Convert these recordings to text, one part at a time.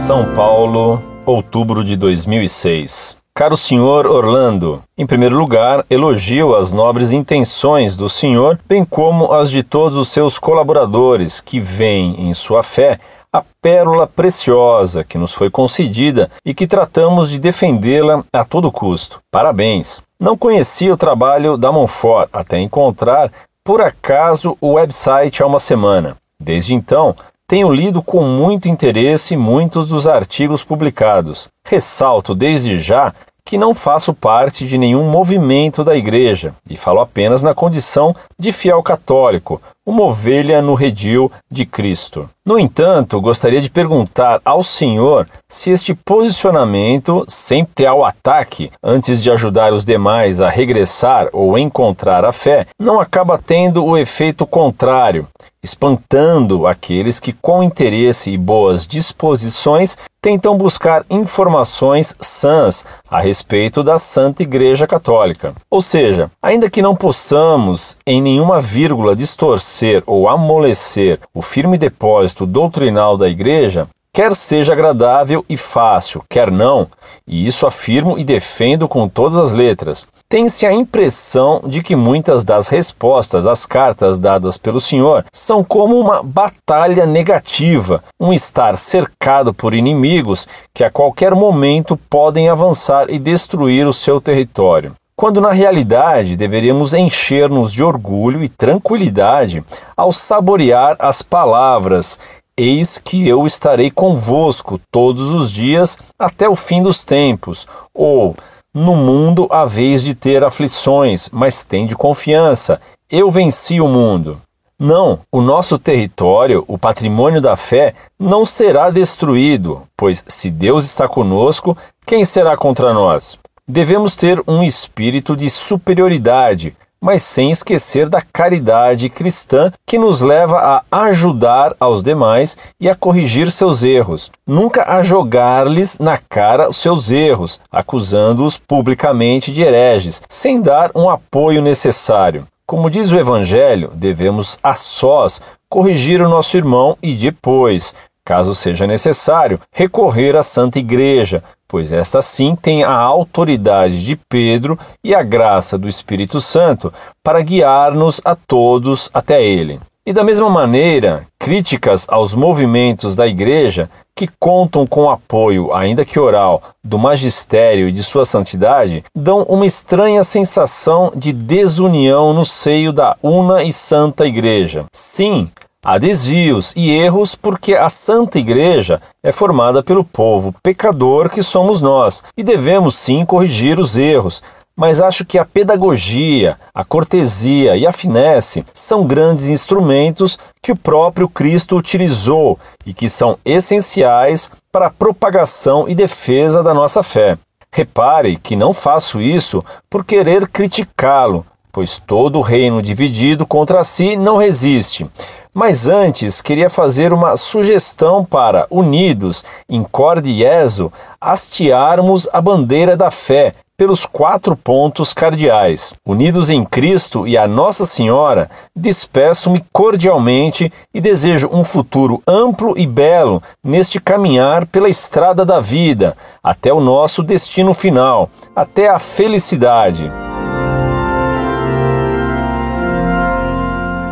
São Paulo, outubro de 2006. Caro senhor Orlando, em primeiro lugar, elogio as nobres intenções do senhor, bem como as de todos os seus colaboradores que veem em sua fé a pérola preciosa que nos foi concedida e que tratamos de defendê-la a todo custo. Parabéns! Não conhecia o trabalho da Monfort até encontrar, por acaso, o website há uma semana. Desde então, tenho lido com muito interesse muitos dos artigos publicados. Ressalto desde já que não faço parte de nenhum movimento da Igreja e falo apenas na condição de fiel católico, uma ovelha no redil de Cristo. No entanto, gostaria de perguntar ao Senhor se este posicionamento, sempre ao ataque, antes de ajudar os demais a regressar ou encontrar a fé, não acaba tendo o efeito contrário, espantando aqueles que, com interesse e boas disposições, tentam buscar informações sãs a respeito da Santa Igreja Católica. Ou seja, ainda que não possamos em nenhuma vírgula distorcer ou amolecer o firme depósito doutrinal da Igreja, quer seja agradável e fácil, quer não, e isso afirmo e defendo com todas as letras. Tem-se a impressão de que muitas das respostas às cartas dadas pelo Senhor são como uma batalha negativa, um estar cercado por inimigos que a qualquer momento podem avançar e destruir o seu território quando na realidade deveríamos encher-nos de orgulho e tranquilidade ao saborear as palavras Eis que eu estarei convosco todos os dias até o fim dos tempos. Ou, no mundo haveis de ter aflições, mas tende confiança, eu venci o mundo. Não, o nosso território, o patrimônio da fé, não será destruído, pois se Deus está conosco, quem será contra nós? Devemos ter um espírito de superioridade, mas sem esquecer da caridade cristã que nos leva a ajudar aos demais e a corrigir seus erros, nunca a jogar-lhes na cara os seus erros, acusando-os publicamente de hereges, sem dar um apoio necessário. Como diz o Evangelho, devemos a sós corrigir o nosso irmão e depois, caso seja necessário, recorrer à Santa Igreja, pois esta sim tem a autoridade de Pedro e a graça do Espírito Santo para guiar-nos a todos até ele. E da mesma maneira, críticas aos movimentos da Igreja que contam com o apoio, ainda que oral, do magistério e de sua santidade, dão uma estranha sensação de desunião no seio da una e santa Igreja. Sim, Há desvios e erros porque a Santa Igreja é formada pelo povo pecador que somos nós e devemos sim corrigir os erros. Mas acho que a pedagogia, a cortesia e a finesse são grandes instrumentos que o próprio Cristo utilizou e que são essenciais para a propagação e defesa da nossa fé. Repare que não faço isso por querer criticá-lo, pois todo reino dividido contra si não resiste. Mas antes, queria fazer uma sugestão para, unidos em cordieso, hastearmos a bandeira da fé pelos quatro pontos cardeais. Unidos em Cristo e a Nossa Senhora, despeço-me cordialmente e desejo um futuro amplo e belo neste caminhar pela estrada da vida, até o nosso destino final, até a felicidade.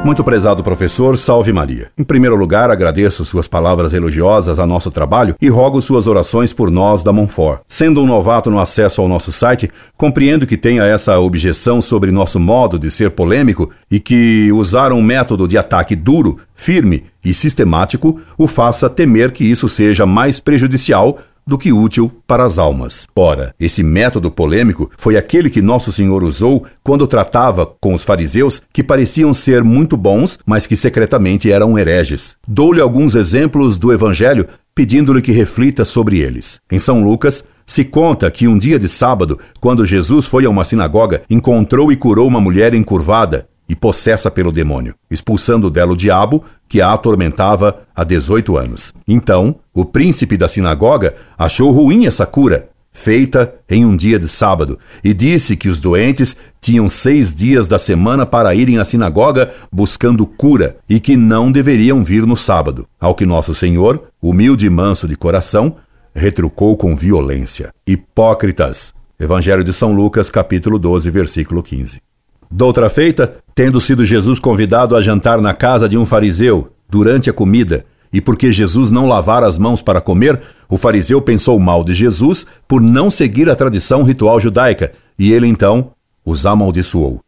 Muito prezado professor, salve Maria. Em primeiro lugar, agradeço suas palavras elogiosas a nosso trabalho e rogo suas orações por nós da Monfort. Sendo um novato no acesso ao nosso site, compreendo que tenha essa objeção sobre nosso modo de ser polêmico e que usar um método de ataque duro, firme e sistemático o faça temer que isso seja mais prejudicial do que útil para as almas. Ora, esse método polêmico foi aquele que Nosso Senhor usou quando tratava com os fariseus que pareciam ser muito bons, mas que secretamente eram hereges. Dou-lhe alguns exemplos do Evangelho, pedindo-lhe que reflita sobre eles. Em São Lucas, se conta que um dia de sábado, quando Jesus foi a uma sinagoga, encontrou e curou uma mulher encurvada e possessa pelo demônio, expulsando dela o diabo que a atormentava há 18 anos. Então, o príncipe da sinagoga achou ruim essa cura, feita em um dia de sábado, e disse que os doentes tinham seis dias da semana para irem à sinagoga buscando cura e que não deveriam vir no sábado. Ao que Nosso Senhor, humilde e manso de coração, retrucou com violência: Hipócritas! Evangelho de São Lucas, capítulo 12, versículo 15. Doutra feita, tendo sido Jesus convidado a jantar na casa de um fariseu, durante a comida, e porque Jesus não lavara as mãos para comer, o fariseu pensou mal de Jesus por não seguir a tradição ritual judaica, e ele então os amaldiçoou.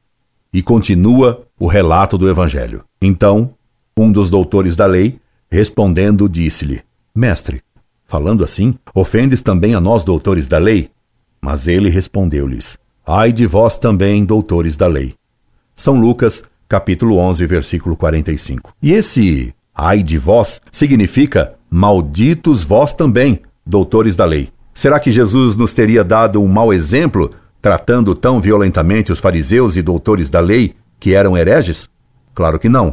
E continua o relato do Evangelho. Então, um dos doutores da lei, respondendo, disse-lhe: Mestre, falando assim, ofendes também a nós, doutores da lei? Mas ele respondeu-lhes: Ai de vós também, doutores da lei. São Lucas, capítulo 11, versículo 45. E esse ai de vós significa malditos vós também, doutores da lei. Será que Jesus nos teria dado um mau exemplo, tratando tão violentamente os fariseus e doutores da lei, que eram hereges? Claro que não.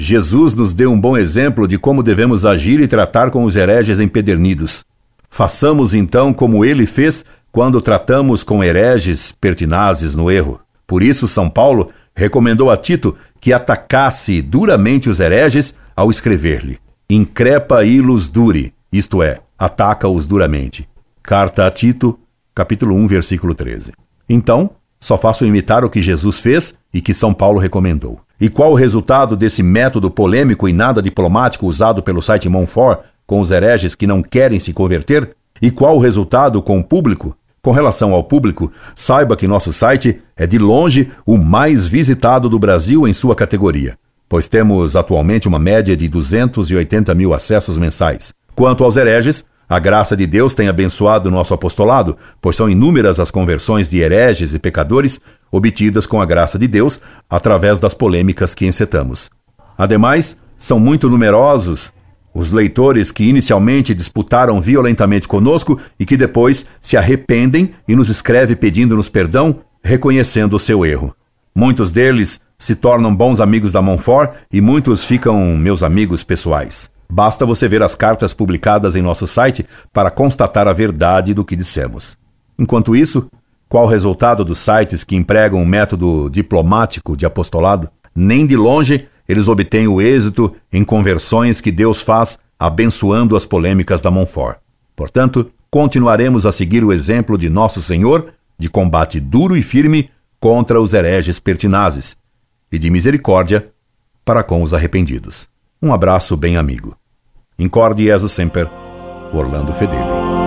Jesus nos deu um bom exemplo de como devemos agir e tratar com os hereges empedernidos. Façamos então como ele fez quando tratamos com hereges pertinazes no erro. Por isso, São Paulo recomendou a Tito que atacasse duramente os hereges ao escrever-lhe: Increpa ilus duri, isto é, ataca-os duramente. Carta a Tito, capítulo 1, versículo 13. Então, só faço imitar o que Jesus fez e que São Paulo recomendou. E qual o resultado desse método polêmico e nada diplomático usado pelo site Monfort com os hereges que não querem se converter? E qual o resultado com o público? Com relação ao público, saiba que nosso site é de longe o mais visitado do Brasil em sua categoria, pois temos atualmente uma média de 280 mil acessos mensais. Quanto aos hereges, a graça de Deus tem abençoado nosso apostolado, pois são inúmeras as conversões de hereges e pecadores obtidas com a graça de Deus através das polêmicas que encetamos. Ademais, são muito numerosos os leitores que inicialmente disputaram violentamente conosco e que depois se arrependem e nos escreve pedindo-nos perdão, reconhecendo o seu erro. Muitos deles se tornam bons amigos da Monfort e muitos ficam meus amigos pessoais. Basta você ver as cartas publicadas em nosso site para constatar a verdade do que dissemos. Enquanto isso, qual o resultado dos sites que empregam um método diplomático de apostolado? Nem de longe eles obtêm o êxito em conversões que Deus faz abençoando as polêmicas da Monfort. Portanto, continuaremos a seguir o exemplo de Nosso Senhor de combate duro e firme contra os hereges pertinazes e de misericórdia para com os arrependidos. Um abraço bem amigo. Incorde Jesus Semper, Orlando Fedeli.